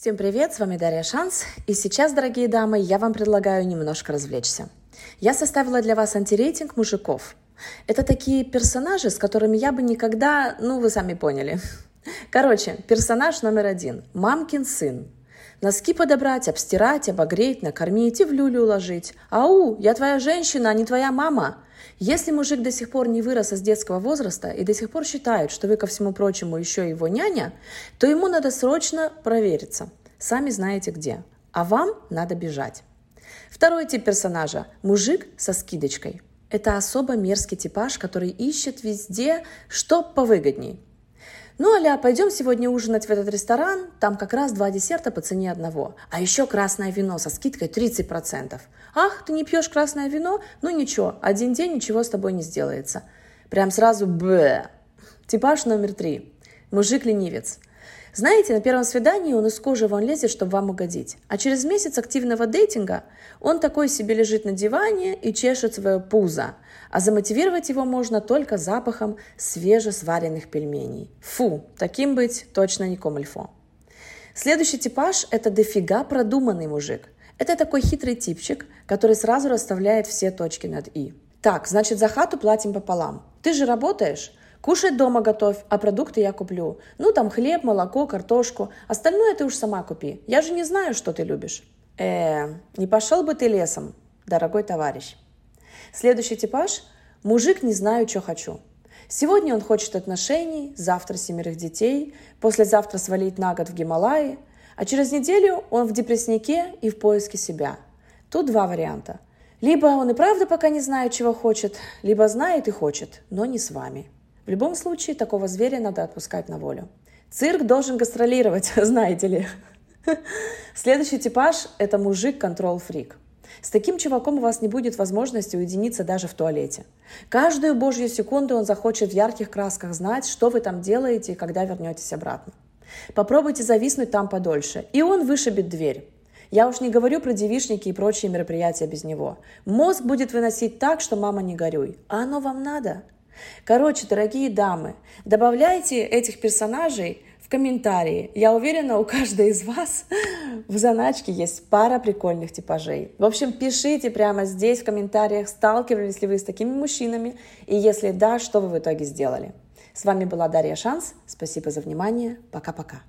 Всем привет, с вами Дарья Шанс, и сейчас, дорогие дамы, я вам предлагаю немножко развлечься. Я составила для вас антирейтинг мужиков. Это такие персонажи, с которыми я бы никогда, ну, вы сами поняли. Короче, персонаж номер один – мамкин сын. Носки подобрать, обстирать, обогреть, накормить и в люлю уложить. Ау, я твоя женщина, а не твоя мама. Если мужик до сих пор не вырос из детского возраста и до сих пор считает, что вы, ко всему прочему, еще его няня, то ему надо срочно провериться. Сами знаете где. А вам надо бежать. Второй тип персонажа – мужик со скидочкой. Это особо мерзкий типаж, который ищет везде, что повыгодней. Ну, аля, пойдем сегодня ужинать в этот ресторан, там как раз два десерта по цене одного. А еще красное вино со скидкой 30%. Ах, ты не пьешь красное вино? Ну ничего, один день ничего с тобой не сделается. Прям сразу б. Типаж номер три. Мужик-ленивец. Знаете, на первом свидании он из кожи вон лезет, чтобы вам угодить. А через месяц активного дейтинга он такой себе лежит на диване и чешет свое пузо. А замотивировать его можно только запахом свежесваренных пельменей. Фу, таким быть точно не комильфо. Следующий типаж – это дофига продуманный мужик. Это такой хитрый типчик, который сразу расставляет все точки над «и». Так, значит, за хату платим пополам. Ты же работаешь? Кушать дома готовь, а продукты я куплю. Ну, там хлеб, молоко, картошку. Остальное ты уж сама купи. Я же не знаю, что ты любишь. Э, не пошел бы ты лесом, дорогой товарищ. Следующий типаж – мужик не знаю, что хочу. Сегодня он хочет отношений, завтра семерых детей, послезавтра свалить на год в Гималаи, а через неделю он в депресснике и в поиске себя. Тут два варианта. Либо он и правда пока не знает, чего хочет, либо знает и хочет, но не с вами. В любом случае, такого зверя надо отпускать на волю. Цирк должен гастролировать, знаете ли. Следующий типаж – это мужик-контрол-фрик. С таким чуваком у вас не будет возможности уединиться даже в туалете. Каждую божью секунду он захочет в ярких красках знать, что вы там делаете и когда вернетесь обратно. Попробуйте зависнуть там подольше, и он вышибет дверь. Я уж не говорю про девишники и прочие мероприятия без него. Мозг будет выносить так, что мама не горюй. А оно вам надо? Короче, дорогие дамы, добавляйте этих персонажей в комментарии. Я уверена, у каждой из вас в заначке есть пара прикольных типажей. В общем, пишите прямо здесь в комментариях, сталкивались ли вы с такими мужчинами, и если да, что вы в итоге сделали. С вами была Дарья Шанс. Спасибо за внимание. Пока-пока.